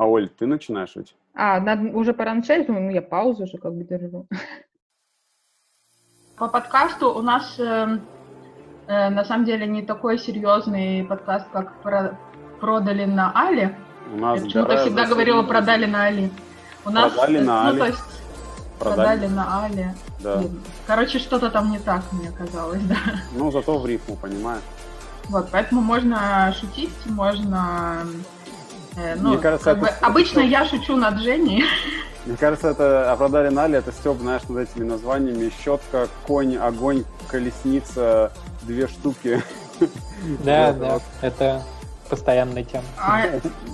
А, Оль, ты начинаешь ведь? А, надо уже пора начать, ну, я паузу уже как бы держу. По подкасту у нас э, э, на самом деле не такой серьезный подкаст, как про, продали на Али. У нас Я почему-то всегда говорила продали на Али. У нас, Продали на ну, Али. то есть продали, на Али. Да. Короче, что-то там не так, мне казалось, да. Ну, зато в рифму, понимаешь? Вот, поэтому можно шутить, можно... э, ну, Мне кажется, это бы обычно я шучу над Женей. Мне кажется, это оправдали Нали, это Степ, знаешь, над этими названиями. Щетка, конь, огонь, колесница, две штуки. Да, да, это постоянная тема. А,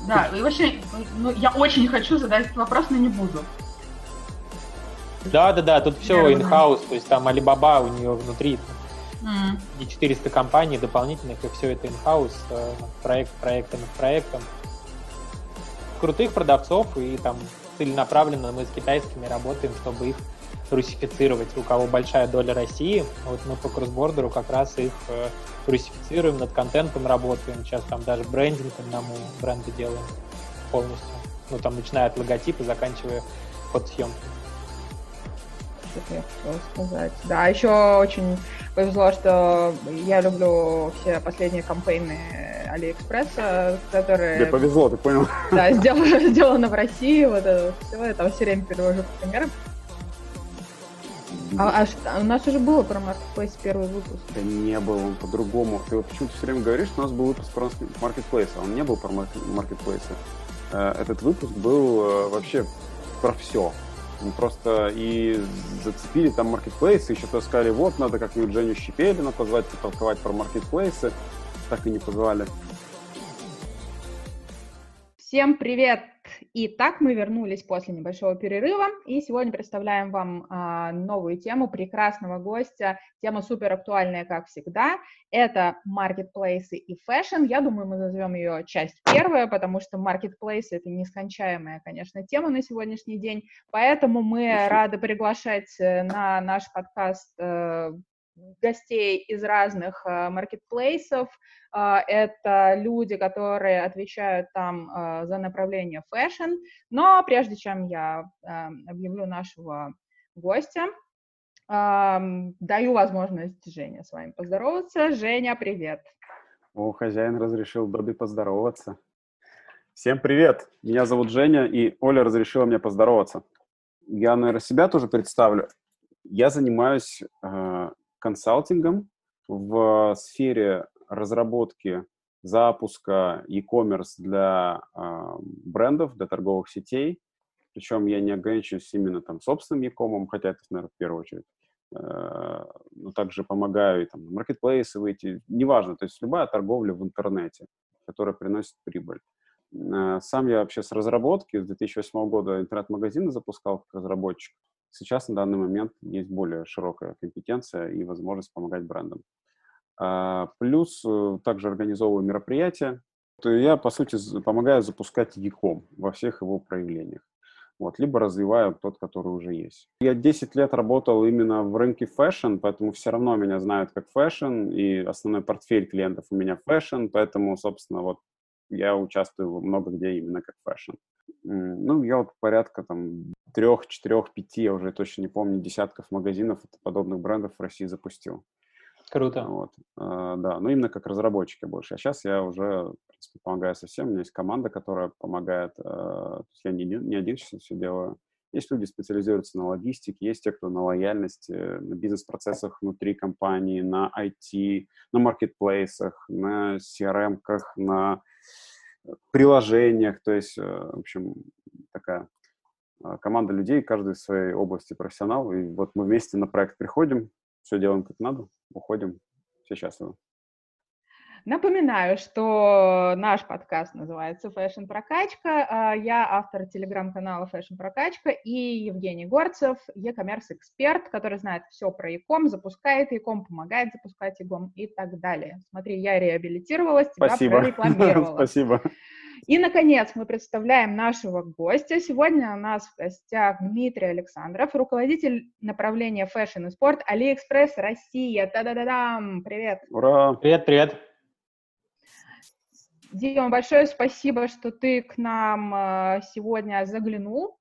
да, и вообще, ну, я очень хочу задать этот вопрос, но не буду. Да, да, да, тут все in-house, то есть там Alibaba у нее внутри и 400 компаний дополнительных, и все это in-house, э, проект проектом над проектом. Крутых продавцов, и там целенаправленно мы с китайскими работаем, чтобы их русифицировать. У кого большая доля России, вот мы по кроссбордеру как раз их э, русифицируем, над контентом работаем. Сейчас там даже брендинг одному бренду делаем полностью. Ну, там, начиная от логотипа, заканчивая фотосъемкой. Что-то я хотела сказать. Да, еще очень повезло, что я люблю все последние кампейны Алиэкспресса, которые Тебе повезло, ты понял? да, сделано, сделано в России, вот это все, я там все время перевожу примеры. А, а что- у нас уже было про Marketplace первый выпуск. Да не был он по-другому. Ты вот почему-то все время говоришь, что у нас был выпуск про маркетплейс, а он не был про маркетплейсы. Этот выпуск был э, вообще про все. Мы просто и зацепили там маркетплейсы, еще то сказали, вот, надо как-нибудь Женю Щепелина позвать, потолковать про маркетплейсы. Так и не позвали. Всем привет! Итак, мы вернулись после небольшого перерыва, и сегодня представляем вам а, новую тему прекрасного гостя. Тема супер актуальная, как всегда. Это маркетплейсы и fashion. Я думаю, мы назовем ее часть первая, потому что маркетплейсы — это нескончаемая, конечно, тема на сегодняшний день. Поэтому мы Спасибо. рады приглашать э, на наш подкаст э, гостей из разных э, маркетплейсов, а, это люди, которые отвечают там а, за направление fashion. Но прежде чем я а, объявлю нашего гостя, даю возможность Жене с вами поздороваться. Женя, привет. О, хозяин разрешил Добби поздороваться. Всем привет! Меня зовут Женя, и Оля разрешила мне поздороваться. Я, наверное, себя тоже представлю. Я занимаюсь э, консалтингом в сфере разработки, запуска e-commerce для э, брендов, для торговых сетей. Причем я не ограничиваюсь именно там собственным e-comом, хотя это, наверное, в первую очередь. Э, но также помогаю и там на маркетплейсы выйти. Неважно, то есть любая торговля в интернете, которая приносит прибыль. Э, Сам я вообще с разработки с 2008 года интернет-магазины запускал как разработчик. Сейчас на данный момент есть более широкая компетенция и возможность помогать брендам. А, Плюс э, также организовываю мероприятия. То Я, по сути, помогаю запускать e-com во всех его проявлениях. Вот, либо развиваю тот, который уже есть. Я 10 лет работал именно в рынке фэшн, поэтому все равно меня знают как фэшн, и основной портфель клиентов у меня фэшн, поэтому, собственно, вот я участвую много где именно как фэшн. Ну, я вот порядка там трех, четырех, пяти, я уже точно не помню, десятков магазинов подобных брендов в России запустил. Круто. Вот. А, Да, ну именно как разработчик я больше. А сейчас я уже, в принципе, помогаю со всем. У меня есть команда, которая помогает. э, То есть я не один, не один сейчас все делаю. Есть люди, специализируются на логистике, есть те, кто на лояльности, на бизнес-процессах внутри компании, на IT, на маркетплейсах, на CRM-ках, на приложениях. То есть, э, в общем, такая э, команда людей, каждый в своей области профессионал. И вот мы вместе на проект приходим, все делаем как надо, уходим, все счастливы. Напоминаю, что наш подкаст называется Fashion Прокачка. А, Я автор телеграм-канала Fashion Прокачка и Евгений Горцев, e-commerce эксперт, который знает все про e-com, запускает e-com, помогает запускать e-com и так далее. Смотри, я реабилитировалась, тебя Спасибо. прорекламировала. Спасибо. И, наконец, мы представляем нашего гостя. Сегодня у нас в гостях Дмитрий Александров, руководитель направления фэшн и спорт Алиэкспресс Россия. Та-да-да-дам! Привет! Ура! Привет, привет. Дима, большое спасибо, что ты к нам э, сегодня заглянул.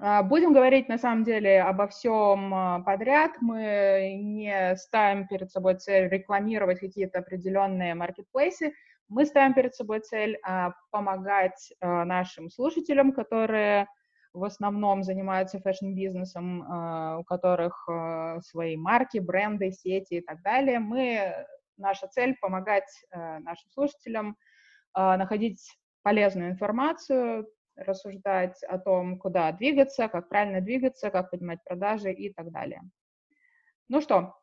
Э, будем говорить, на самом деле, обо всем э, подряд. Мы не ставим перед собой цель рекламировать какие-то определенные маркетплейсы. Мы ставим перед собой цель помогать нашим слушателям, которые в основном занимаются фэшн-бизнесом, у которых свои марки, бренды, сети и так далее. Мы, наша цель — помогать нашим слушателям находить полезную информацию, рассуждать о том, куда двигаться, как правильно двигаться, как поднимать продажи и так далее. Ну что,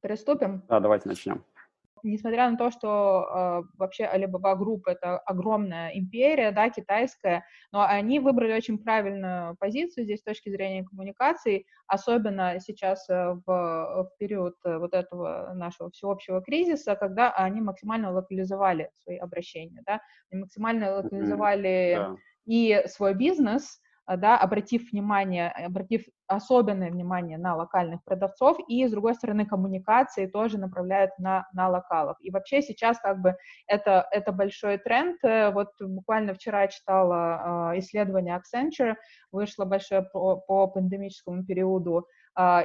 приступим? Да, давайте начнем несмотря на то, что э, вообще Alibaba Group это огромная империя, да, китайская, но они выбрали очень правильную позицию здесь с точки зрения коммуникаций, особенно сейчас э, в, в период э, вот этого нашего всеобщего кризиса, когда они максимально локализовали свои обращения, да, они максимально локализовали mm-hmm. и свой бизнес, да, обратив внимание, обратив особенное внимание на локальных продавцов, и, с другой стороны, коммуникации тоже направляют на, на локалов. И вообще сейчас как бы это, это большой тренд. Э, вот буквально вчера читала э, исследование Accenture, вышло большое по, по пандемическому периоду, а,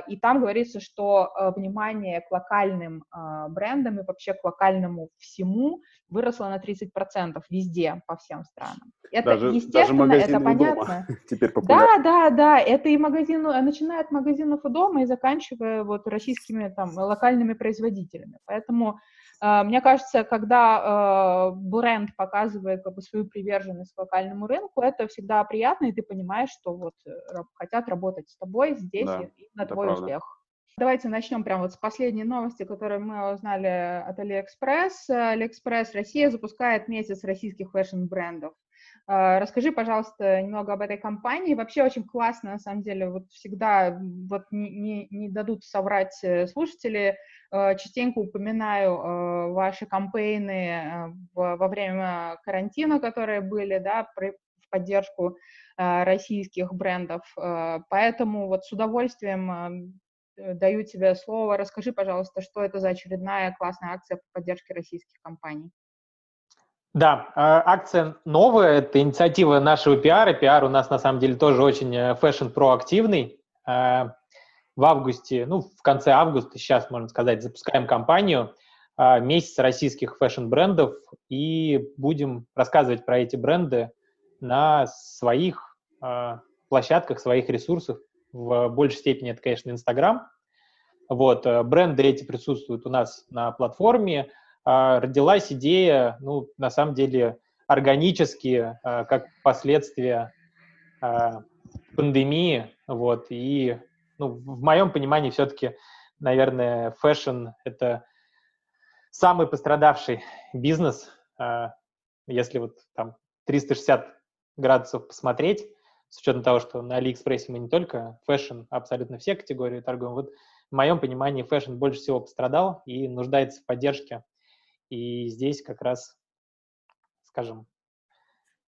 и там говорится, что э, внимание к локальным а, брендам и вообще к локальному всему выросло на 30% везде, по всем странам. Это даже, естественно, даже это понятно. Теперь популярно. Да, да, да, это и магазин, начиная от магазинов у дома и заканчивая вот российскими там локальными производителями. Поэтому а, мне кажется, когда а, бренд показывает как бы, свою приверженность локальному рынку, это всегда приятно, и ты понимаешь, что вот э, хотят работать с тобой здесь да, и на твой правда. успех. Давайте начнем прямо вот с последней новости, которую мы узнали от AliExpress. AliExpress Россия запускает месяц российских фэшн-брендов. А, расскажи, пожалуйста, немного об этой кампании. Вообще очень классно, на самом деле, вот всегда вот не, не, не дадут соврать э, слушатели. Э, частенько упоминаю э, ваши кампейны во время карантина, которые были, да, в поддержку российских брендов. Поэтому вот с удовольствием даю тебе слово. Расскажи, пожалуйста, что это за очередная классная акция по поддержке российских компаний. Да, акция новая, это инициатива нашего пиара. Пиар у нас на самом деле тоже очень э, фэшн-проактивный. В августе, ну, в конце августа, сейчас, можно сказать, запускаем кампанию «Месяц российских фэшн-брендов» и будем рассказывать про эти бренды на своих площадках, своих ресурсах. В большей степени это, конечно, Инстаграм. Вот, э, бренды эти присутствуют у нас на платформе, а, родилась идея, ну, на самом деле, органически, а, как последствия а, пандемии, вот, и, ну, в моем понимании все-таки, наверное, фэшн — это самый пострадавший бизнес, если вот там 360 градусов посмотреть, с учетом того, что на Алиэкспрессе мы не только фэшн, абсолютно все категории торгуем. Вот в моем понимании фэшн больше всего пострадал и нуждается в поддержке и здесь как раз, скажем,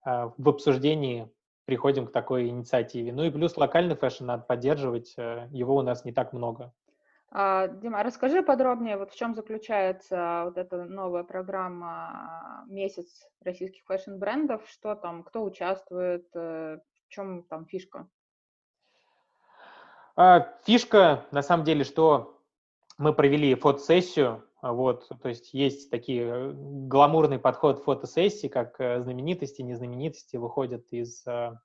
а, в обсуждении приходим к такой инициативе. Ну и плюс локальный фэшн надо поддерживать, э, его у нас не так много. А, Дима, расскажи подробнее, вот в чем заключается вот эта новая программа «Месяц российских фэшн-брендов», что там, кто участвует, э, в чем там фишка? А, фишка, на самом деле, что мы провели фотосессию а, вот, то есть есть такие э, гламурный подход фотосессии, как э, знаменитости, незнаменитости выходят из а,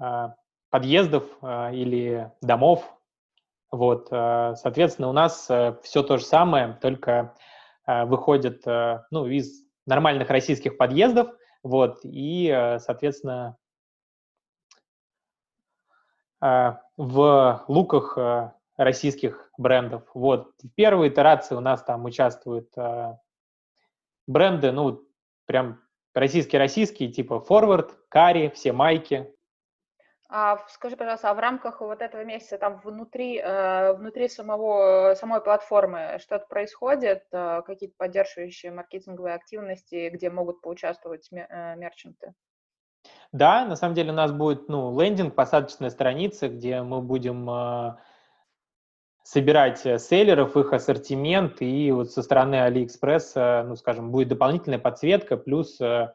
а, подъездов или домов. Вот, соответственно, у нас э, все то же самое, только выходят ну, из нормальных российских подъездов, вот, и, соответственно, в луках российских брендов. Вот. В первой итерации у нас там участвуют э, бренды, ну, прям российские-российские, типа Forward, Кари, все майки. А скажи, пожалуйста, а в рамках вот этого месяца там внутри, э, внутри самого, самой платформы что-то происходит, э, какие-то поддерживающие маркетинговые активности, где могут поучаствовать э, мерчанты? Да, на самом деле у нас будет ну, лендинг, посадочная страница, где мы будем э, собирать э, селлеров, их ассортимент, и вот со стороны AliExpress, э, ну, скажем, будет дополнительная подсветка, плюс э,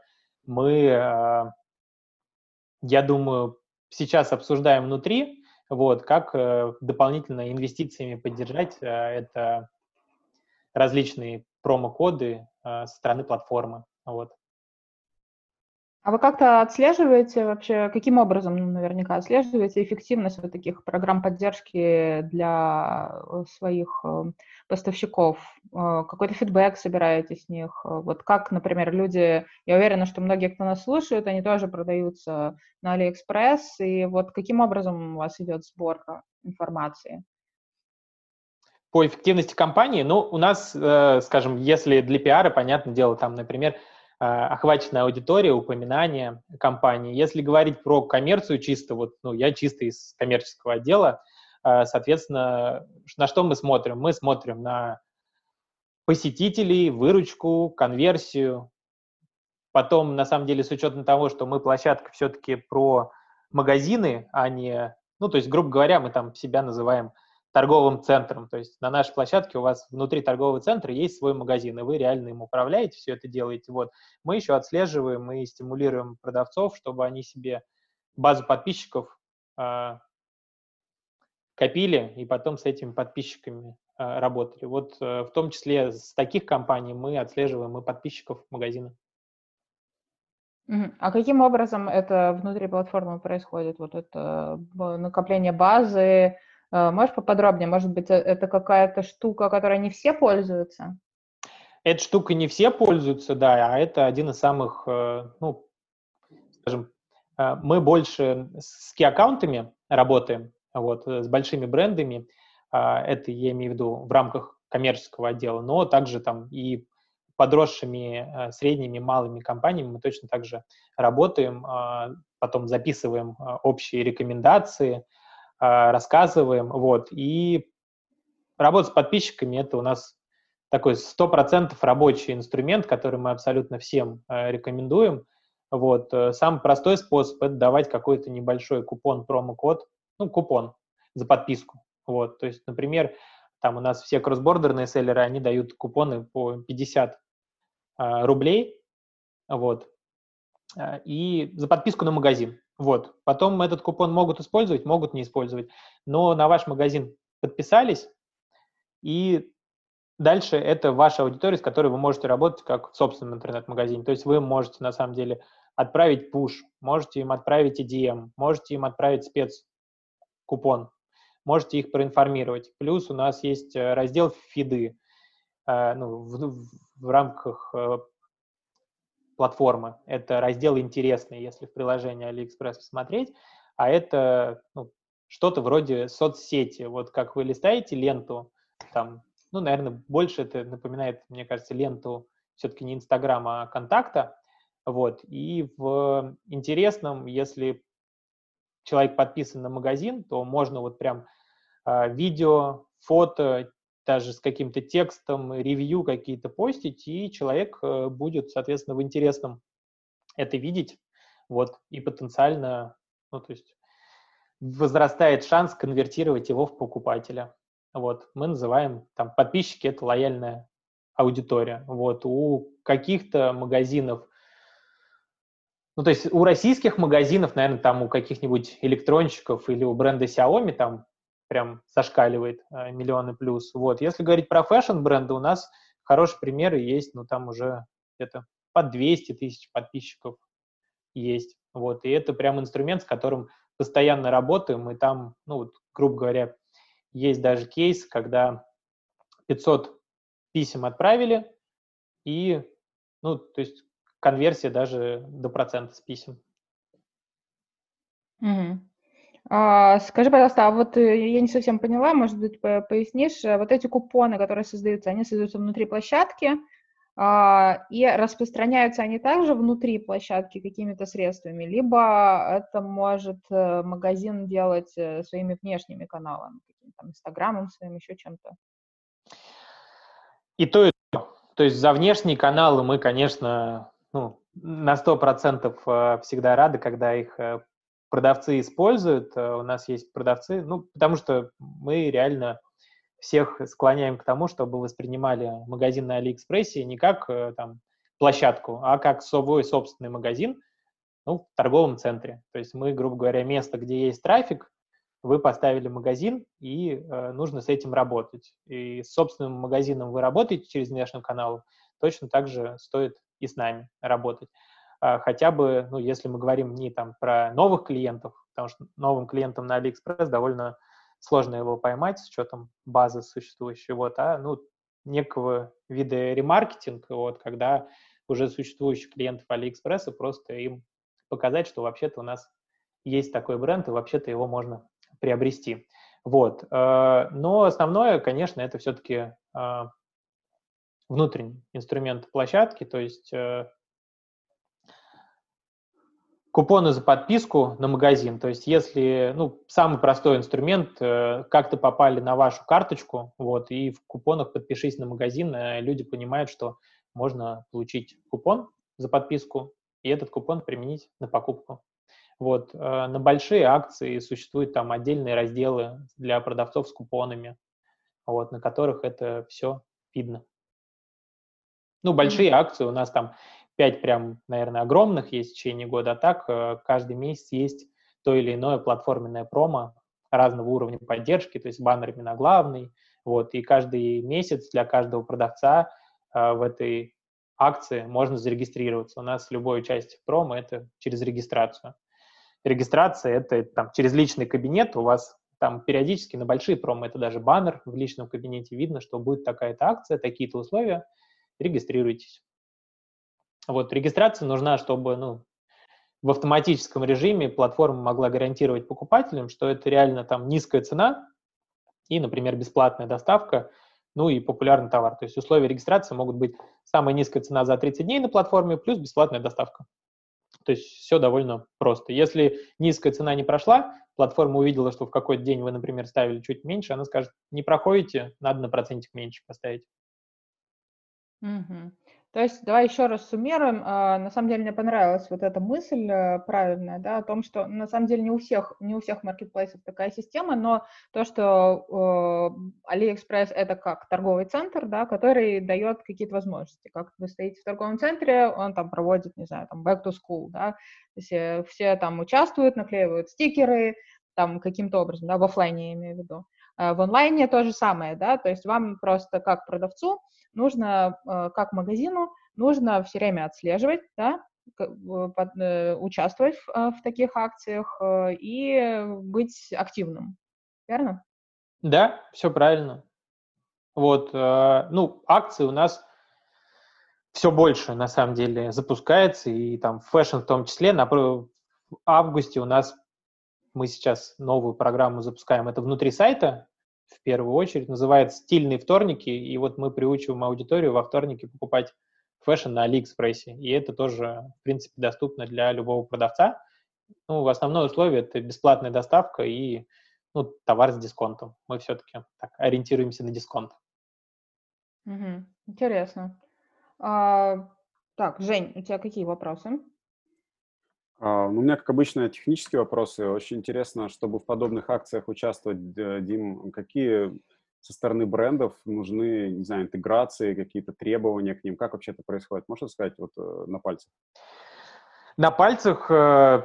мы, я думаю, сейчас обсуждаем внутри, вот, как дополнительно инвестициями поддержать это различные промокоды со стороны платформы, вот. А вы как-то отслеживаете вообще, каким образом, ну, наверняка, отслеживаете эффективность вот таких программ поддержки для э, своих э, поставщиков? Э, какой-то фидбэк собираете с них? Вот как, например, люди, я уверена, что многие, кто нас слушает, они тоже продаются на Алиэкспресс, и вот каким образом у вас идет сбор информации? По эффективности кампании, ну, у нас, скажем, если для пиара, понятное дело, там, например, охваченная аудитория, упоминания кампании. Если говорить про коммерцию чисто, вот, ну, я чисто из коммерческого отдела, а, соответственно, на что мы смотрим? Мы смотрим на посетителей, выручку, конверсию. Потом, на самом деле, с учетом того, что мы площадка все-таки про магазины, а не, ну, то есть, грубо говоря, мы там себя называем торговым центром. То есть на нашей площадке у вас внутри торгового центра есть свой магазин, и вы реально им управляете, все это делаете. Вот. Мы еще отслеживаем и стимулируем продавцов, чтобы они себе базу подписчиков э, копили и потом с этими подписчиками э, работали. Вот э, в том числе с таких компаний мы отслеживаем и подписчиков магазина. А каким образом это внутри платформы происходит? Вот это накопление базы, Э, можешь поподробнее? Может быть, э, это какая-то штука, которой не все пользуются? Эта штука не все пользуются, да, а это один из самых, э, ну, скажем, мы больше с ки-аккаунтами работаем, вот, с большими брендами, а, это я имею в виду в рамках коммерческого отдела, но также там и подросшими средними, малыми компаниями мы точно так же работаем, а, потом записываем общие рекомендации, рассказываем, вот, и работа с подписчиками — это у нас такой 100% рабочий инструмент, который мы абсолютно всем э, рекомендуем. Вот. Э, самый простой способ — это давать какой-то небольшой купон, промокод, ну, купон за подписку. Вот. То есть, например, там у нас все кроссбордерные селлеры, они дают купоны по 50 э, рублей, вот, и за подписку на магазин. Вот. Потом этот купон могут использовать, могут не использовать. Но на ваш магазин подписались, и дальше это ваша аудитория, с которой вы можете работать как в собственном интернет-магазине. То есть вы можете на самом деле отправить push, можете им отправить EDM, можете им отправить спецкупон, можете их проинформировать. Плюс у нас есть э, раздел фиды э, ну, в, в рамках э, платформы. Это раздел интересный, если в приложении AliExpress посмотреть, а это ну, что-то вроде соцсети. Вот как вы листаете ленту, там, ну, наверное, больше это напоминает, мне кажется, ленту все-таки не Инстаграма, а контакта. Вот. И в интересном, если человек подписан на магазин, то можно вот прям э, видео, фото, даже с каким-то текстом, ревью какие-то постить, и человек э, будет, соответственно, в интересном это видеть, вот, и потенциально, ну, то есть возрастает шанс конвертировать его в покупателя. Вот, мы называем, там, подписчики — это лояльная аудитория. Вот, у каких-то магазинов, ну, то есть у российских магазинов, наверное, там у каких-нибудь электронщиков или у бренда Xiaomi там прям зашкаливает э, миллионы плюс. Вот. Если говорить про фэшн-бренды, у нас хорошие примеры есть, но там уже где-то по 200 тысяч подписчиков есть. Вот. И это прям инструмент, с которым постоянно работаем, и там, ну, вот, грубо говоря, есть даже кейс, когда 500 писем отправили, и, ну, то есть конверсия даже до процента с писем. Угу. А, скажи, пожалуйста, а вот э, я не совсем поняла, может быть, пояснишь, э, вот эти купоны, которые создаются, они создаются внутри площадки, а, и распространяются они также внутри площадки какими-то средствами, либо это может э, магазин делать своими внешними каналами, там, Инстаграмом своим, еще чем-то? И то, и то. То есть за внешние каналы мы, конечно, ну, на 100% всегда рады, когда их продавцы используют. Э, у нас есть продавцы, ну, потому что мы реально всех склоняем к тому, чтобы воспринимали магазин на Алиэкспрессе не как э, там, площадку, а как свой собственный магазин ну, в торговом центре. То есть мы, грубо говоря, место, где есть трафик, вы поставили магазин, и э, нужно с этим работать. И с собственным магазином вы работаете через внешний канал, точно так же стоит и с нами работать. А, хотя бы, ну, если мы говорим не там про новых клиентов, потому что новым клиентам на AliExpress довольно сложно его поймать с учетом базы существующей, вот, а, ну, некого вида ремаркетинг, вот, когда уже существующих клиентов AliExpress просто им показать, что вообще-то у нас есть такой бренд, и вообще-то его можно приобрести. Вот. Э, но основное, конечно, это все-таки э, внутренний инструмент площадки, то есть э, купоны за подписку на магазин. То есть если, ну, самый простой инструмент, э, как-то попали на вашу карточку, вот, и в купонах подпишись на магазин, э, люди понимают, что можно получить купон за подписку и этот купон применить на покупку. Вот, э, на большие акции существуют там отдельные разделы для продавцов с купонами, вот, на которых это все видно. Ну, большие акции у нас там пять прям, наверное, огромных есть в течение года, а так э, каждый месяц есть то или иное платформенное промо разного уровня поддержки, то есть баннер именно главный, вот, и каждый месяц для каждого продавца э, в этой акции можно зарегистрироваться. У нас любое участие в промо — это через регистрацию. Регистрация — это там, через личный кабинет, у вас там периодически на большие промо, это даже баннер в личном кабинете видно, что будет такая-то акция, такие-то условия, регистрируйтесь. Вот, регистрация нужна, чтобы, ну, в автоматическом режиме платформа могла гарантировать покупателям, что это реально там низкая цена и, например, бесплатная доставка, ну и популярный товар. То есть условия регистрации могут быть самая низкая цена за 30 дней на платформе плюс бесплатная доставка. То есть все довольно просто. Если низкая цена не прошла, платформа увидела, что в какой-то день вы, например, ставили чуть меньше, она скажет, не проходите, надо на процентик меньше поставить. Угу. То есть давай еще раз суммируем. А, на самом деле мне понравилась вот эта мысль э, правильная, да, о том, что на самом деле не у всех, не у всех маркетплейсов такая система, но то, что э, AliExpress это как торговый центр, да, который дает какие-то возможности. Как вы стоите в торговом центре, он там проводит, не знаю, там back to school, да, есть э, все там участвуют, наклеивают стикеры, там каким-то образом, да, в офлайне я имею в виду. В онлайне то же самое, да, то есть вам просто как продавцу нужно, э, как магазину, нужно все время отслеживать, да, э, участвовать в, э, в таких акциях и быть активным. Верно? Да, все правильно. Вот, ну, акции у нас все больше, на самом деле, запускается, и там фэшн в том числе. На, в августе у нас мы сейчас новую программу запускаем, это внутри сайта, в первую очередь, называется «Стильные вторники», и вот мы приучиваем аудиторию во вторники покупать фэшн на Алиэкспрессе, и это тоже, в принципе, доступно для любого продавца. Ну, в основное условие — это бесплатная доставка и ну, товар с дисконтом. Мы все-таки так, ориентируемся на дисконт. Угу. Интересно. А, так, Жень, у тебя какие вопросы? Ну, у меня, как обычно, технические вопросы. Очень интересно, чтобы в подобных акциях участвовать, Дим, какие со стороны брендов нужны, не знаю, интеграции, какие-то требования к ним? Как вообще это происходит? Можно сказать вот э, на пальцах? На пальцах э,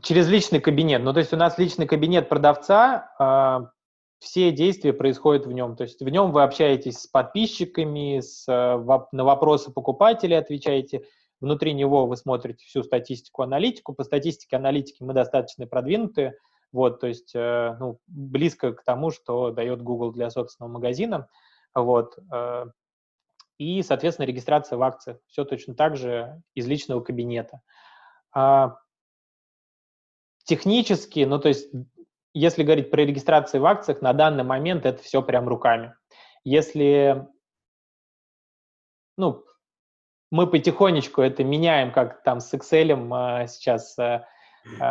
через личный кабинет. Ну, то есть у нас личный кабинет продавца, э, все действия происходят в нем. То есть в нем вы общаетесь с подписчиками, с, э, на вопросы покупателей отвечаете – Внутри него вы смотрите всю статистику, аналитику. По статистике аналитики мы достаточно продвинутые, вот, то есть э, ну, близко к тому, что дает Google для собственного магазина. Вот, э, и, соответственно, регистрация в акциях. Все точно так же из личного кабинета. А, технически, ну, то есть, если говорить про регистрацию в акциях, на данный момент это все прям руками. Если, ну, мы потихонечку это меняем, как там с Excel а, сейчас. А,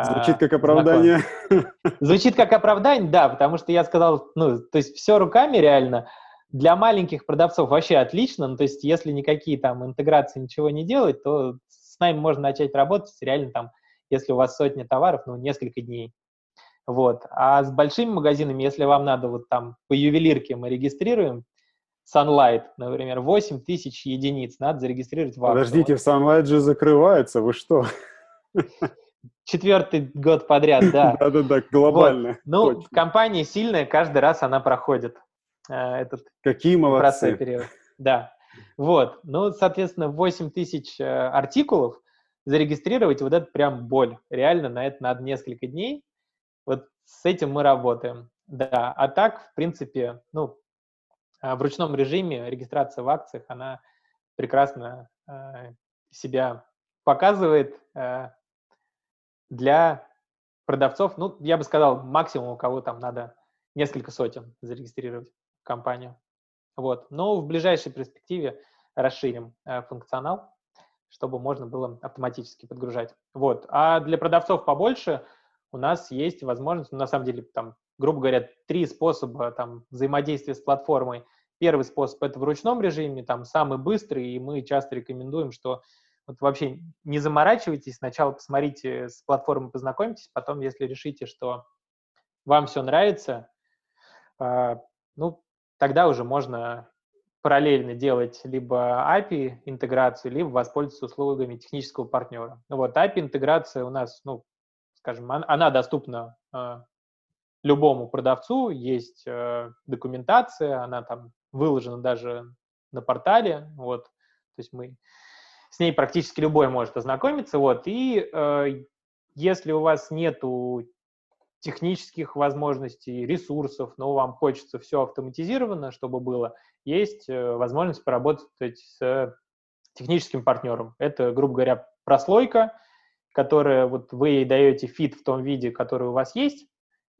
Звучит как оправдание. Знаком. Звучит как оправдание, да, потому что я сказал, ну, то есть все руками реально. Для маленьких продавцов вообще отлично, ну, то есть если никакие там интеграции, ничего не делать, то с нами можно начать работать реально там, если у вас сотня товаров, ну, несколько дней. Вот. А с большими магазинами, если вам надо вот там по ювелирке мы регистрируем, Sunlight, например, 8 тысяч единиц надо зарегистрировать в Подождите, Sunlight же закрывается, вы что? Четвертый год подряд, да. Да-да-да, глобально. Вот. Ну, Точно. компания сильная, каждый раз она проходит э, этот Какие молодцы. период. Да. Вот. Ну, соответственно, 8 тысяч э, артикулов зарегистрировать, вот это прям боль. Реально на это надо несколько дней. Вот с этим мы работаем. Да. А так, в принципе, ну, в ручном режиме регистрация в акциях, она прекрасно э, себя показывает э, для продавцов. Ну, я бы сказал, максимум у кого там надо несколько сотен зарегистрировать компанию. Вот. Но в ближайшей перспективе расширим функционал, чтобы можно было автоматически подгружать. Вот. А для продавцов побольше у нас есть возможность, ну, на самом деле, там грубо говоря, три способа там, взаимодействия с платформой. Первый способ — это в ручном режиме, там самый быстрый, и мы часто рекомендуем, что вот вообще не заморачивайтесь, сначала посмотрите с платформой, познакомьтесь, потом, если решите, что вам все нравится, э, ну, тогда уже можно параллельно делать либо API интеграцию, либо воспользоваться услугами технического партнера. Вот API интеграция у нас, ну, скажем, она доступна э, любому продавцу, есть э, документация, она там выложена даже на портале, вот, то есть мы с ней практически любой может ознакомиться, вот, и э, если у вас нету технических возможностей, ресурсов, но вам хочется все автоматизировано, чтобы было, есть э, возможность поработать с техническим партнером. Это, грубо говоря, прослойка, которая вот вы ей даете фид в том виде, который у вас есть,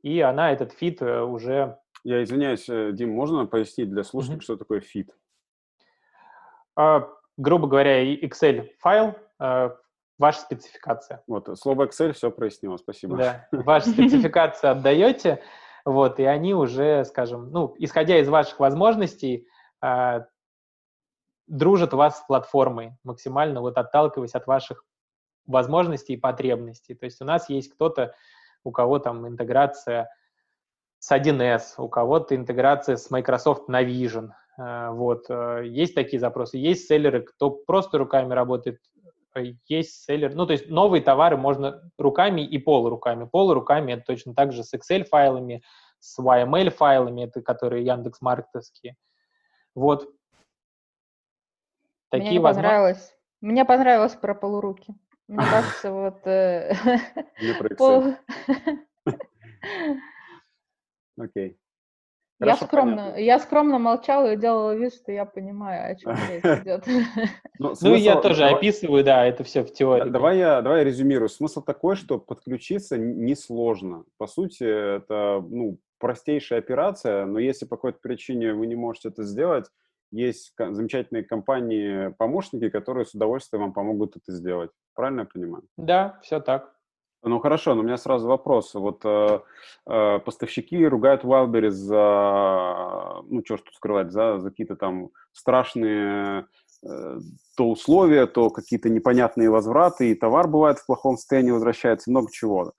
и она этот фид э, уже... Я извиняюсь, э, Дим, можно пояснить для слушателей, mm-hmm. что такое фид? А, грубо говоря, Excel-файл, а, ваша спецификация. Вот, слово Excel все прояснило, спасибо. Да, ваша спецификация отдаете, вот, и они уже, скажем, ну, исходя из ваших возможностей, а, дружат вас с платформой, максимально вот отталкиваясь от ваших возможностей и потребностей. То есть у нас есть кто-то, у кого там интеграция с 1С, у кого-то интеграция с Microsoft Navision. Э, вот. Э, есть такие запросы. Есть селлеры, кто просто руками работает, э, есть селлер. Ну, то есть новые товары можно руками и полуруками. Полуруками это точно так же с Excel-файлами, с YML-файлами, это которые Яндекс.Маркетовские. Вот. Такие Мне возможно... понравилось. Мне понравилось про полуруки. Мне кажется, вот... Э, Окей. Я скромно, я скромно молчала и делала вид, что я понимаю, о чем речь идет. Ну, ну я тоже описываю, да, это все в теории. Давай я, давай я резюмирую. Смысл такой, что подключиться несложно. По сути, это ну, простейшая операция, но если по какой-то причине вы не можете это сделать, есть замечательные компании-помощники, которые с удовольствием вам помогут это сделать. Правильно я понимаю? Да, все так. Ну хорошо, но у меня сразу вопрос. Вот э, э, поставщики ругают Wildberries за, ну что ж тут скрывать, за, за какие-то там страшные э, то условия, то какие-то непонятные возвраты, и товар бывает в плохом состоянии, возвращается, много чего.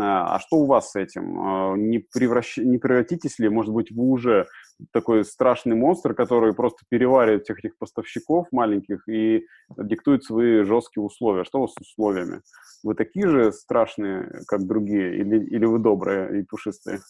А, а что у вас с этим? А, не, превращ... не превратитесь ли, может быть, вы уже такой страшный монстр, который просто переваривает всех этих поставщиков маленьких и диктует свои жесткие условия? Что у вас с условиями? Вы такие же страшные, как другие, или, или вы добрые и пушистые?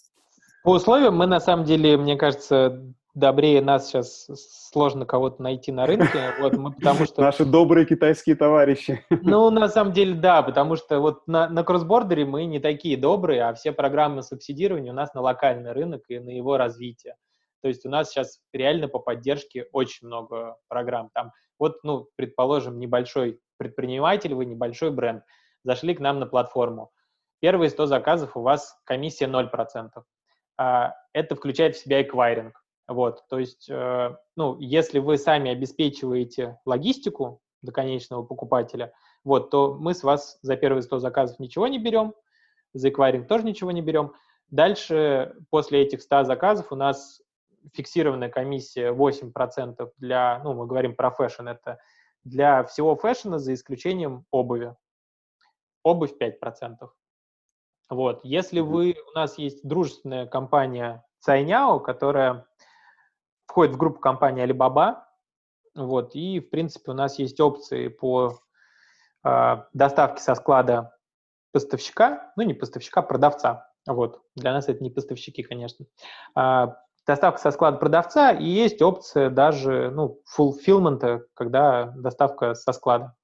По условиям мы, на самом деле, мне кажется, добрее нас сейчас сложно кого-то найти на рынке, вот мы, потому что... Наши добрые китайские товарищи. Ну, на самом деле, да, потому что вот на, на кроссбордере мы не такие добрые, а все программы субсидирования у нас на локальный рынок и на его развитие. То есть у нас сейчас реально по поддержке очень много программ. Там вот, ну, предположим, небольшой предприниматель, вы небольшой бренд, зашли к нам на платформу. Первые 100 заказов у вас комиссия 0%. А это включает в себя эквайринг. Вот, то есть, э, ну, если вы сами обеспечиваете логистику до конечного покупателя, вот, то мы с вас за первые 100 заказов ничего не берем, за эквайринг тоже ничего не берем. Дальше, после этих 100 заказов, у нас фиксированная комиссия 8% для, ну, мы говорим про фэшн, это для всего фэшна за исключением обуви. Обувь 5%. Вот. Если вы, у нас есть дружественная компания Цайняо, которая входит в группу компании Alibaba, вот, и, в принципе, у нас есть опции по э, доставке со склада поставщика, ну, не поставщика, а продавца. Вот. Для нас это не поставщики, конечно. А, доставка со склада продавца, и есть опция даже, ну, fulfillment, когда доставка со склада.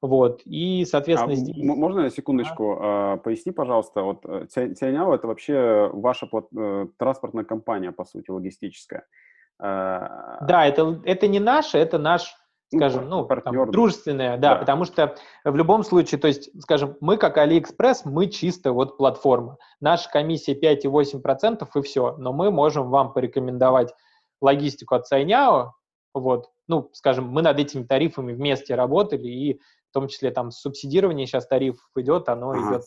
Вот, и, соответственно, а, здесь... Можно на секундочку? А. Поясни, пожалуйста, вот Тяняо э, — это вообще ваша э, транспортная компания, по сути, логистическая. А, да, это, это не наша, это наш, скажем, ну, ну там, дружественная, да, да, потому что в любом случае, то есть, скажем, мы как AliExpress, мы чисто вот платформа. Наша комиссия 5,8% и все, но мы можем вам порекомендовать логистику от Сайняо, вот, ну, скажем, мы над этими тарифами вместе работали, и в том числе там субсидирование сейчас тарифов идет, оно ага. идет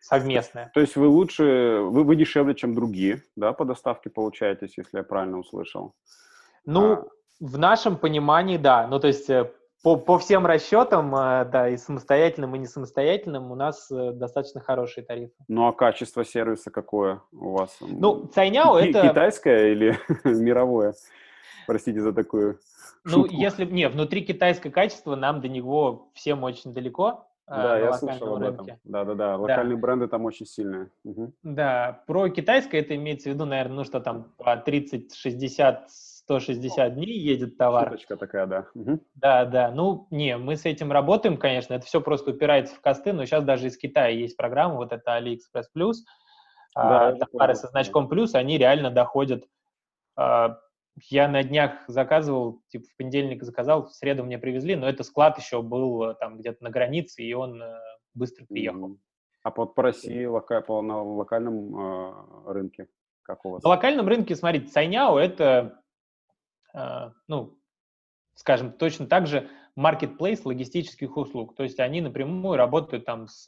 совместное. То есть вы лучше, вы, вы дешевле, чем другие, да, по доставке получаетесь, если я правильно услышал? Ну, а... в нашем понимании, да. Ну, то есть э, по, по всем расчетам, э, да, и самостоятельным, и не самостоятельным, у нас э, достаточно хорошие тарифы. Ну, а качество сервиса какое у вас? Ну, Цайняо это... Китайское или мировое? Простите за такую Ну, если... Не, внутри китайское качество, нам до него всем очень далеко. Да, я слышал об этом. Да-да-да, локальные да. бренды там очень сильные. Угу. Да, про китайское это имеется в виду, наверное, ну что там по 30, 60, 160 дней едет товар. Шуточка такая, да. Угу. Да, да. Ну, не, мы с этим работаем, конечно, это все просто упирается в косты, но сейчас даже из Китая есть программа, вот это AliExpress Plus, да, а, товары со значком плюс, они реально доходят а, я на днях заказывал, типа в понедельник заказал, в среду мне привезли, но это склад еще был э, там где-то на границе, и он э, быстро приехал. Mm-hmm. А по, по России лока, по, на локальном э, рынке как у вас? На локальном рынке, смотрите, Сайняо это, ну, скажем, точно так же marketplace логистических услуг. То есть они напрямую работают там с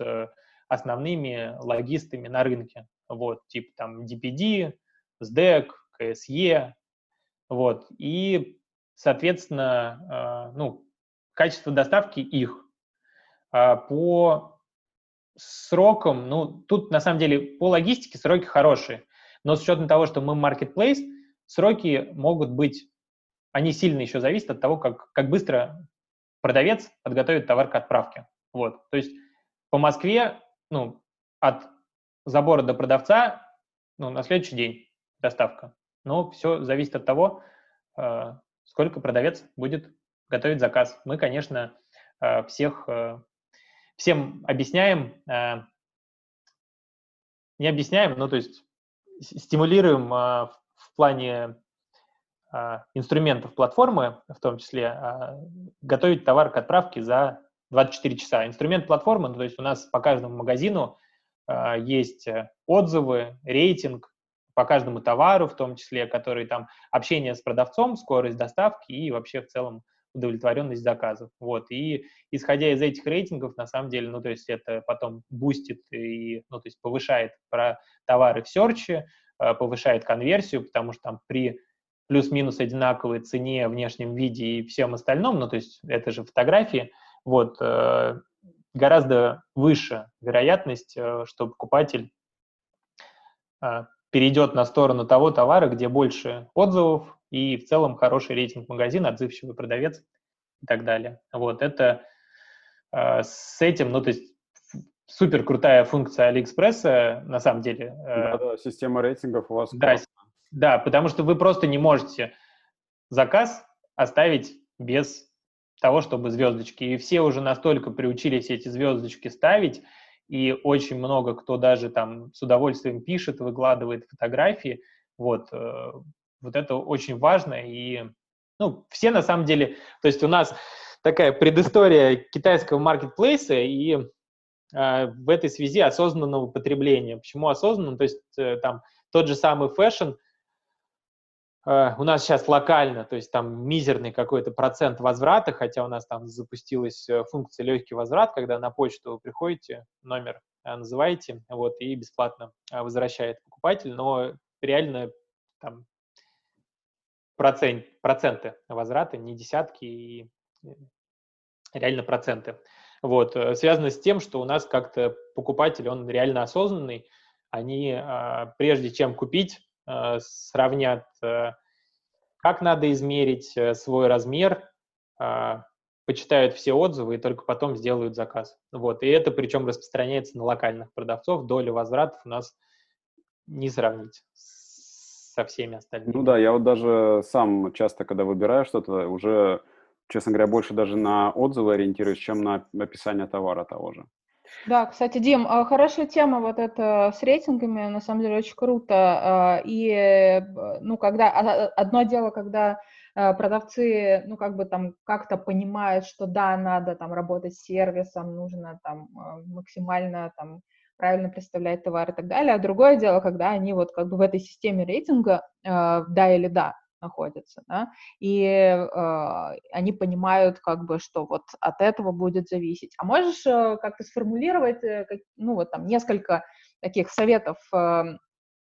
основными логистами на рынке. Вот, типа там DPD, SDEC, KSE, вот. И, соответственно, а, ну, качество доставки их. А, по срокам, ну, тут на самом деле по логистике сроки хорошие, но с учетом того, что мы marketplace, сроки могут быть, они сильно еще зависят от того, как, как быстро продавец подготовит товар к отправке. Вот, то есть по Москве, ну, от забора до продавца, ну, на следующий день доставка но все зависит от того, э, сколько продавец будет готовить заказ. Мы, конечно, э, всех, э, всем объясняем, не объясняем, но то есть стимулируем в плане инструментов платформы, в том числе, готовить товар к отправке за 24 часа. Инструмент платформы, ну, то есть у нас по каждому магазину есть отзывы, рейтинг, по каждому товару, в том числе, который там общение с продавцом, скорость доставки и вообще в целом удовлетворенность заказов. Вот. И исходя из этих рейтингов, на самом деле, ну, то есть это потом бустит и, ну, то есть повышает про товары в серче, э, повышает конверсию, потому что там при плюс-минус одинаковой цене, внешнем виде и всем остальном, ну, то есть это же фотографии, вот, э, гораздо выше вероятность, э, что покупатель перейдет на сторону того товара, где больше отзывов и в целом хороший рейтинг магазина, отзывчивый продавец и так далее. Вот это э, с этим, ну то есть супер крутая функция Алиэкспресса на самом деле. Э, да, да, система рейтингов у вас. Да, да, потому что вы просто не можете заказ оставить без того, чтобы звездочки. И все уже настолько приучились эти звездочки ставить, и очень много кто даже там с удовольствием пишет, выкладывает фотографии, вот, э, вот это очень важно, и, ну, все на самом деле, то есть у нас такая предыстория китайского маркетплейса, и э, в этой связи осознанного потребления. Почему осознанно? То есть э, там тот же самый fashion, у нас сейчас локально, то есть там мизерный какой-то процент возврата, хотя у нас там запустилась э, функция легкий возврат, когда на почту приходите, номер э, называете, вот, и бесплатно возвращает покупатель, но реально там процент, проценты возврата, не десятки, и реально проценты. Вот, э, связано с тем, что у нас как-то покупатель, он реально осознанный, они, а, прежде чем купить, сравнят, э, как надо измерить э, свой размер, а, почитают все отзывы и только потом сделают заказ. Вот. И это причем распространяется на локальных продавцов. Доля возвратов у нас не сравнить со всеми остальными. Ну да, я вот даже сам часто, когда выбираю что-то, уже, честно говоря, больше даже на отзывы ориентируюсь, чем на описание товара того же. Да, кстати, Дим, а, хорошая тема вот эта с рейтингами, на самом деле очень круто. А, и, э, ну, когда, а, одно дело, когда продавцы, ну, как бы там как-то понимают, что да, надо там работать с сервисом, нужно там максимально там правильно представлять товар и так далее. А другое дело, когда они вот как бы в этой системе рейтинга да или да, находятся, да, и э, они понимают, как бы, что вот от этого будет зависеть. А можешь э, как-то сформулировать, э, как, ну, вот там несколько таких советов э,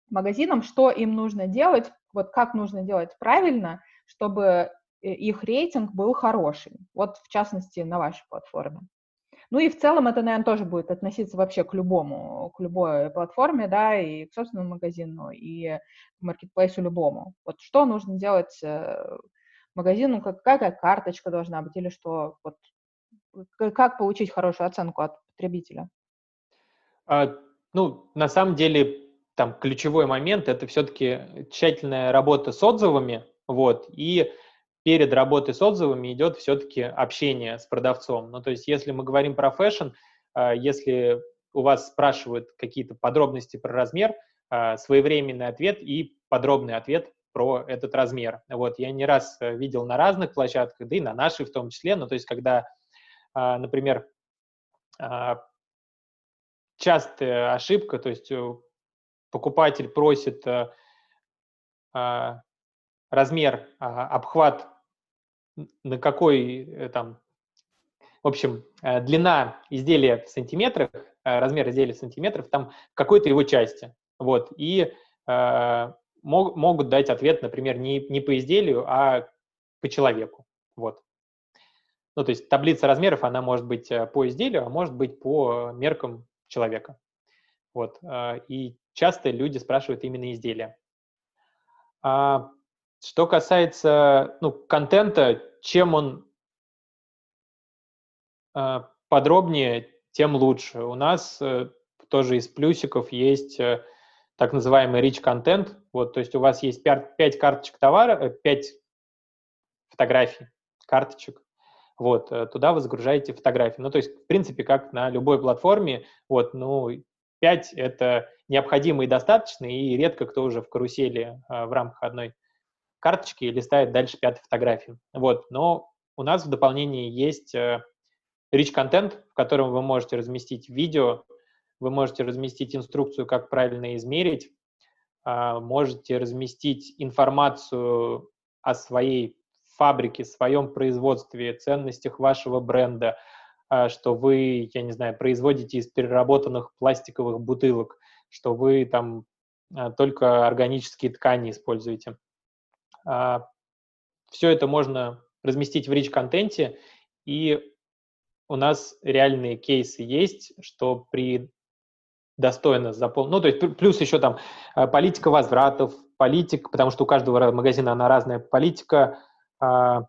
магазинам, что им нужно делать, вот как нужно делать правильно, чтобы э, их рейтинг был хороший, вот в частности на вашей платформе. Ну и в целом это, наверное, тоже будет относиться вообще к любому, к любой платформе, да, и к собственному магазину, и к маркетплейсу любому. Вот что нужно делать э, магазину, какая карточка должна быть, или что, вот, как получить хорошую оценку от потребителя? А, ну, на самом деле, там ключевой момент это все-таки тщательная работа с отзывами, вот, и перед работой с отзывами идет все-таки общение с продавцом. Ну, то есть, если мы говорим про fashion, а, если у вас спрашивают какие-то подробности про размер, а, своевременный ответ и подробный ответ про этот размер. Вот, я не раз э, видел на разных площадках, да и на нашей в том числе, ну, то есть, когда, а, например, частая ошибка, то есть э, покупатель просит э, размер, обхват на какой э, там, в общем, э, длина изделия в сантиметрах, э, размер изделия в сантиметрах, там какой-то его части. Вот, и э, мог, могут дать ответ, например, не, не по изделию, а по человеку. Вот. Ну, то есть таблица размеров, она может быть по изделию, а может быть по меркам человека. Вот. И часто люди спрашивают именно изделия. А что касается ну, контента, чем он э, подробнее, тем лучше. У нас э, тоже из плюсиков есть э, так называемый rich content. Вот, то есть у вас есть 5 карточек товара, 5 фотографий, карточек. Вот, туда вы загружаете фотографии. Ну, то есть, в принципе, как на любой платформе, вот, ну, 5 — это необходимо и достаточно, и редко кто уже в карусели в рамках одной карточки и листает дальше пятую фотографию. Вот, но у нас в дополнении есть э, rich контент, в котором вы можете разместить видео, вы можете разместить инструкцию, как правильно измерить, а, можете разместить информацию о своей фабрике, своем производстве, ценностях вашего бренда, а, что вы, я не знаю, производите из переработанных пластиковых бутылок, что вы там а, только органические ткани используете. А, Все это можно разместить в rich-контенте, и у нас реальные кейсы есть, что при достойно запол... Ну, то есть плюс еще там а, политика возвратов, политика, потому что у каждого магазина она разная политика, а,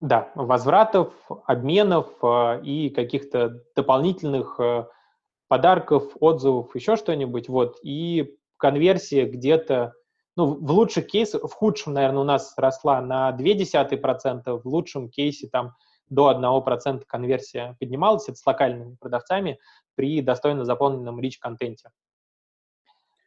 да, возвратов, обменов и каких-то дополнительных подарков, отзывов, еще что-нибудь, вот, и конверсия где-то ну, в лучших кейсах, в худшем, наверное, у нас росла на 0,2%, в лучшем кейсе там до 1% конверсия поднималась, это с локальными продавцами при достойно заполненном рич-контенте.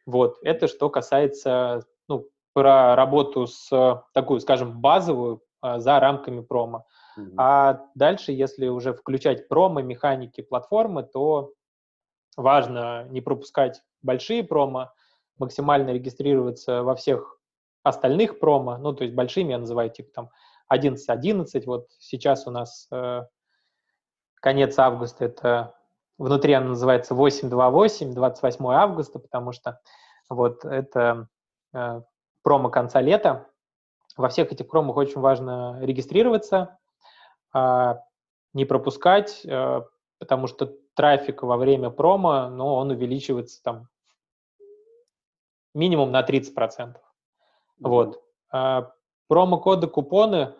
Вот, это что касается, ну, про работу с такую, скажем, базовую а, за рамками промо. Mm-hmm. А дальше, если уже включать промо, механики, платформы, то важно не пропускать большие промо, максимально регистрироваться во всех остальных промо, ну, то есть большими я называю, типа там 11.11, вот сейчас у нас э, конец августа, это внутри она называется 8.28, 28 августа, потому что вот это э, промо конца лета. Во всех этих промах очень важно регистрироваться. Э, не пропускать, э, потому что трафик во время промо, ну, он увеличивается там минимум на 30%. Mm-hmm. Вот. А, промокоды, купоны,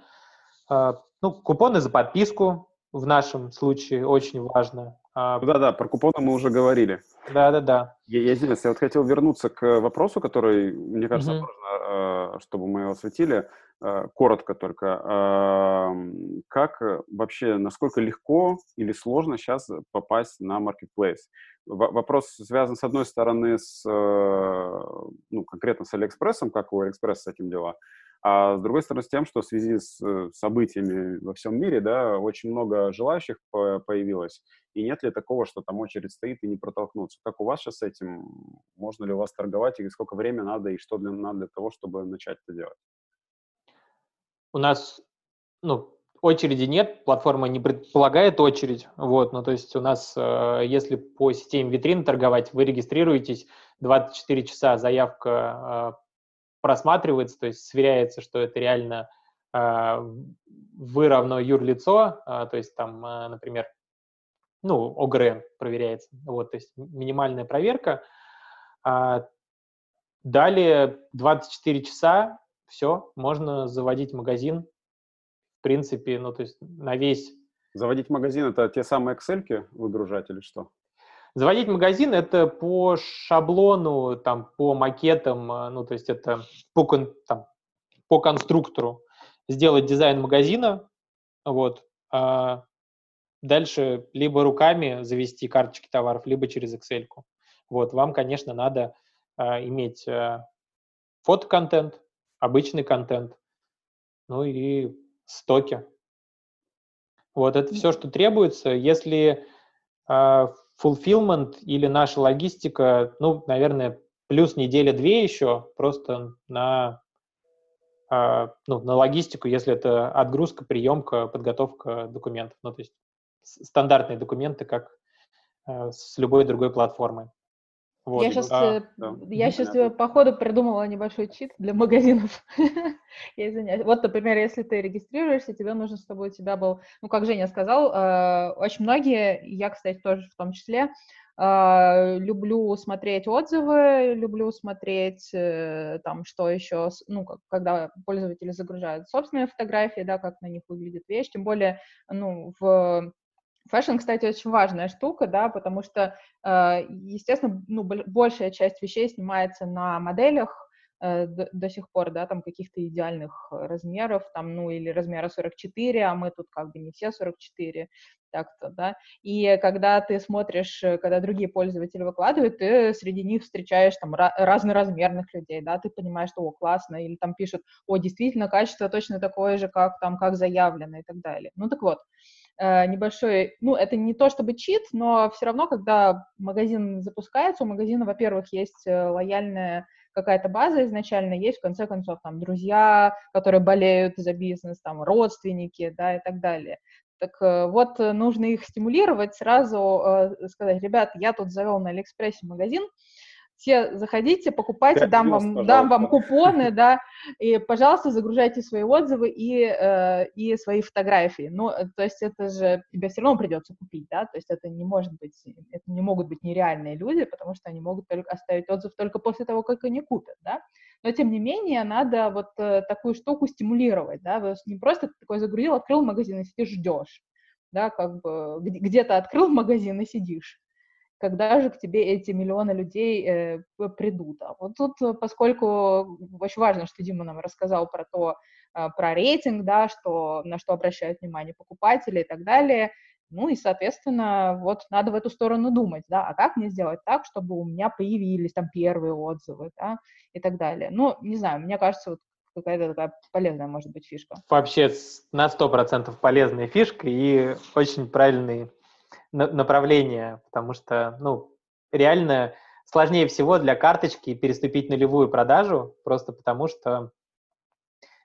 а, ну, купоны за подписку в нашем случае очень важно. А, Да-да, про купоны мы уже говорили. Да-да-да. Я, я извиняюсь, я вот хотел вернуться к вопросу, который, мне кажется, mm-hmm. важно, чтобы мы его осветили. Э, коротко только, как э, вообще, насколько легко или сложно сейчас попасть на marketplace? Вопрос связан, с одной стороны, с, э, ну, конкретно с Алиэкспрессом, как у Алиэкспресса с этим дела, а с другой стороны, с тем, что в связи с событиями во всем мире, да, очень много желающих появилось, и нет ли такого, что там очередь стоит и не протолкнуться? Как у вас сейчас с этим? Можно ли у вас торговать, и сколько времени надо, и что для, надо для того, чтобы начать это делать? у нас, ну, очереди нет, платформа не предполагает очередь, вот, ну, то есть у нас, э, если по системе витрин торговать, вы регистрируетесь, 24 часа заявка э, просматривается, то есть сверяется, что это реально э, вы равно юрлицо, то есть там, например, ну, ОГРН проверяется, вот, то есть минимальная проверка. А далее 24 часа все, можно заводить магазин. В принципе, ну, то есть на весь... Заводить магазин — это те самые excel выгружать или что? Заводить магазин — это по шаблону, там, по макетам, а, ну, то есть это по, там, по конструктору сделать дизайн магазина, вот, а дальше либо руками завести карточки товаров, либо через Excel. -ку. Вот, вам, конечно, надо а, иметь а, фотоконтент, обычный контент, ну и стоки. Вот это все, что требуется. Если э, fulfillment или наша логистика, ну, наверное, плюс неделя-две еще просто на, э, ну, на логистику, если это отгрузка, приемка, подготовка документов. Ну, то есть стандартные документы, как э, с любой другой платформой. Вот, я сейчас, да, да. я сейчас э, по ходу придумала небольшой чит для магазинов. я извиняюсь. Вот, например, если ты регистрируешься, тебе нужно, чтобы у тебя был, ну, как Женя сказал, э, очень многие, я, кстати, тоже в том числе, э, люблю смотреть отзывы, люблю смотреть э, там, что еще, ну, как, когда пользователи загружают собственные фотографии, да, как на них выглядит вещь, тем более, ну, в fashion, кстати, очень важная штука, да, потому что, э, естественно, ну, большая часть вещей снимается на моделях э, до, до сих пор, да, там каких-то идеальных размеров, там, ну, или размера 44, а мы тут как бы не все 44, так-то, да, и когда ты смотришь, когда другие пользователи выкладывают, ты среди них встречаешь там разноразмерных людей, да, ты понимаешь, что, о, классно, или там пишут, о, действительно, качество точно такое же, как там, как заявлено и так далее. Ну, так вот, Э, небольшой, ну, это не то чтобы чит, но все равно, когда магазин запускается, у магазина, во-первых, есть э, лояльная какая-то база изначально, есть, в конце концов, там, друзья, которые болеют за бизнес, там, родственники, да, и так далее. Так э, вот, нужно их стимулировать, сразу сказать, ребят, я тут завел на Алиэкспрессе магазин, все заходите, покупайте, дам вам, дам вам купоны, да, и, пожалуйста, загружайте свои отзывы и, э, и свои фотографии. Ну, то есть это же тебе все равно придется купить, да, то есть это не может быть, это не могут быть нереальные люди, потому что они могут только оставить отзыв только после того, как они купят, да. Но, тем не менее, надо вот э, такую штуку стимулировать, да, вы не просто такой загрузил, открыл магазин и сидишь, ждешь, да, как бы где-то открыл магазин и сидишь когда же к тебе эти миллионы людей э, придут. А вот тут, э, поскольку очень важно, что Дима нам рассказал про то, э, про рейтинг, да, что, на что обращают внимание покупатели и так далее, ну и, соответственно, вот надо в эту сторону думать, да, а как мне сделать так, чтобы у меня появились там первые отзывы, да, и так далее. Ну, не знаю, мне кажется, вот какая-то такая полезная может быть фишка. Вообще на сто процентов полезная фишка и очень правильный направление, потому что, ну, реально сложнее всего для карточки переступить нулевую продажу, просто потому что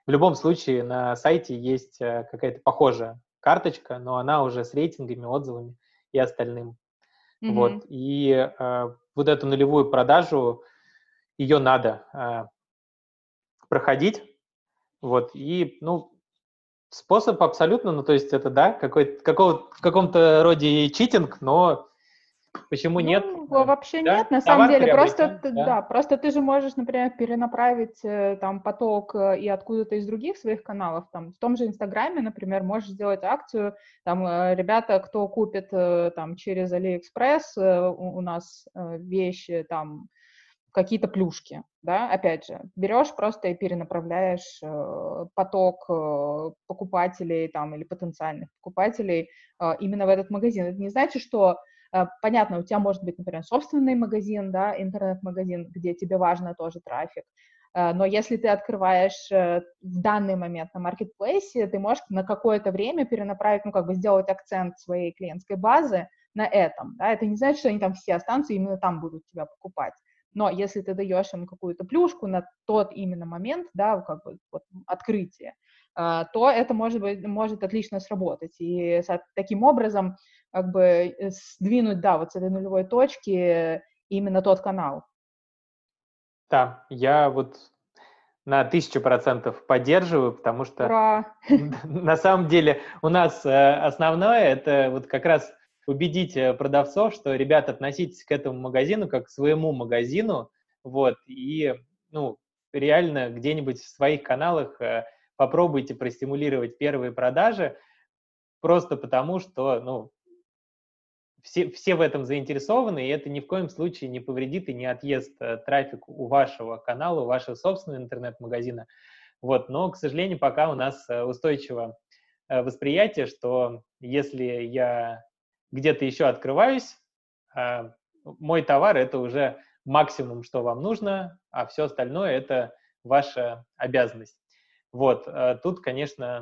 в любом случае на сайте есть э, какая-то похожая карточка, но она уже с рейтингами, отзывами и остальным. Mm-hmm. Вот. И э, вот эту нулевую продажу, ее надо э, проходить. Вот. И, ну, способ абсолютно, ну, то есть это, да, какой какого, в каком-то роде cheating, но Почему ну, нет? Вообще да? нет, на Товар самом деле. Просто, да? да, просто ты же можешь, например, перенаправить э, там поток э, и откуда-то из других своих каналов. Там, в том же Инстаграме, например, можешь сделать акцию. Там э, ребята, кто купит там через Алиэкспресс у, у нас вещи, там какие-то плюшки, да, опять же, берешь просто и перенаправляешь э, поток э, покупателей там или потенциальных покупателей э, именно в этот магазин. Это не значит, что Э, понятно, у тебя может быть, например, собственный магазин, да, интернет-магазин, где тебе важно тоже трафик, э, но если ты открываешь э, в данный момент на маркетплейсе, ты можешь на какое-то время перенаправить, ну, как бы сделать акцент своей клиентской базы на этом, да, это не значит, что они там все останутся и именно там будут тебя покупать. Но если ты даешь им какую-то плюшку на тот именно момент, да, как бы вот, открытие, то это может быть, может отлично сработать. И таким образом как бы э, сдвинуть, да, вот с этой нулевой точки именно тот канал. Да, я вот на тысячу процентов поддерживаю, потому что Ура! на самом деле у нас э, основное это вот как раз убедить э, продавцов, что, ребята, относитесь к этому магазину как к своему магазину, вот, и, ну, реально где-нибудь в своих каналах попробуйте простимулировать первые продажи, просто потому что, ну, все, все в этом заинтересованы, и это ни в коем случае не повредит и не отъест э, трафик у вашего канала, у вашего собственного интернет-магазина. Вот, но, к сожалению, пока у нас э, устойчиво э, восприятие, что если я где-то еще открываюсь, э, мой товар это уже максимум, что вам нужно, а все остальное это ваша обязанность. Вот, э, тут, конечно,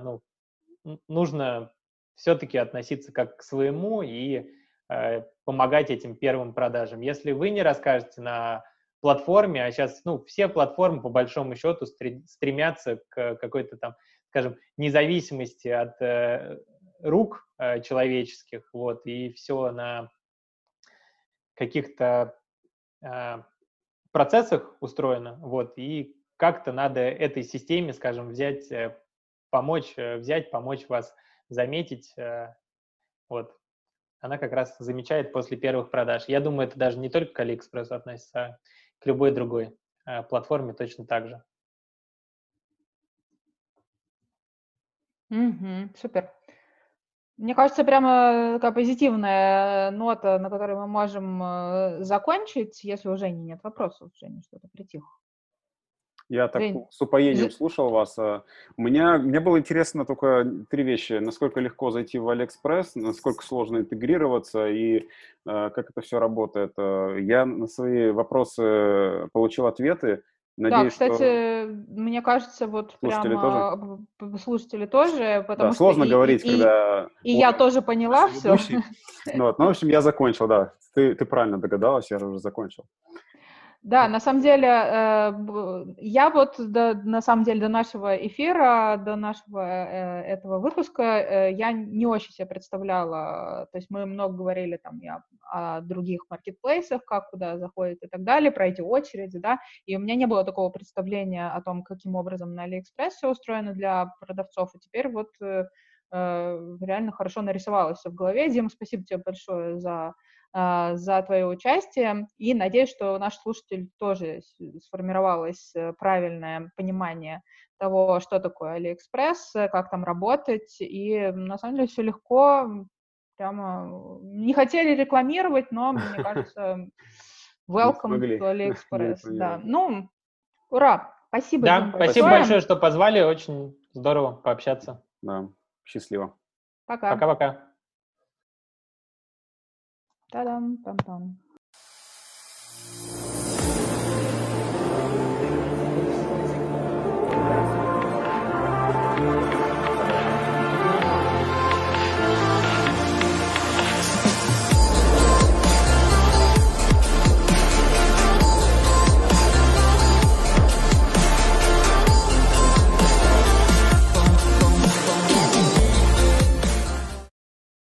ну, нужно все-таки относиться как к своему и Э, помогать этим первым продажам. Если вы не расскажете на платформе, а сейчас, ну, все платформы по большому счету стремятся к какой-то там, скажем, независимости от рук э, человеческих, вот, и все на каких-то э, процессах устроено, вот, и как-то надо этой системе, скажем, взять, э, помочь, э, взять, помочь вас заметить, э, вот, она как раз замечает после первых продаж. Я думаю, это даже не только к Алиэкспрессу относится, а к любой другой э, платформе точно так же. Угу, супер. Мне кажется, прямо такая позитивная нота, на которой мы можем э, закончить, если у Жени нет вопросов. Женя что-то притих. Я так Жень. с упоением слушал вас. У меня, мне было интересно только три вещи. Насколько легко зайти в Алиэкспресс, насколько сложно интегрироваться и э, как это все работает. Я на свои вопросы получил ответы. Надеюсь, да, кстати, что... мне кажется, вот слушатели прямо тоже? слушатели тоже, потому да, что сложно и, говорить, и, когда... И, и я тоже поняла все. Ну, вот, ну, в общем, я закончил, да. Ты, ты правильно догадалась, я уже закончил. Да, на самом деле, э, я вот до, на самом деле до нашего эфира, до нашего э, этого выпуска, э, я не очень себе представляла, то есть мы много говорили там и о, других маркетплейсах, как куда заходит и так далее, про эти очереди, да, и у меня не было такого представления о том, каким образом на Алиэкспресс все устроено для продавцов, и теперь вот реально хорошо нарисовалось все в голове. Дима, спасибо тебе большое за за твое участие. И надеюсь, что у наших слушателей тоже сформировалось э, правильное понимание того, что такое Алиэкспресс, э, как там работать. И на самом деле все легко. Прямо не хотели рекламировать, но, мне кажется, welcome to AliExpress. Да. Ну, ура! Спасибо. Да, спасибо большое. большое, что позвали. Очень здорово пообщаться. Да, счастливо. Пока. Пока-пока. Тадам, пам, пам.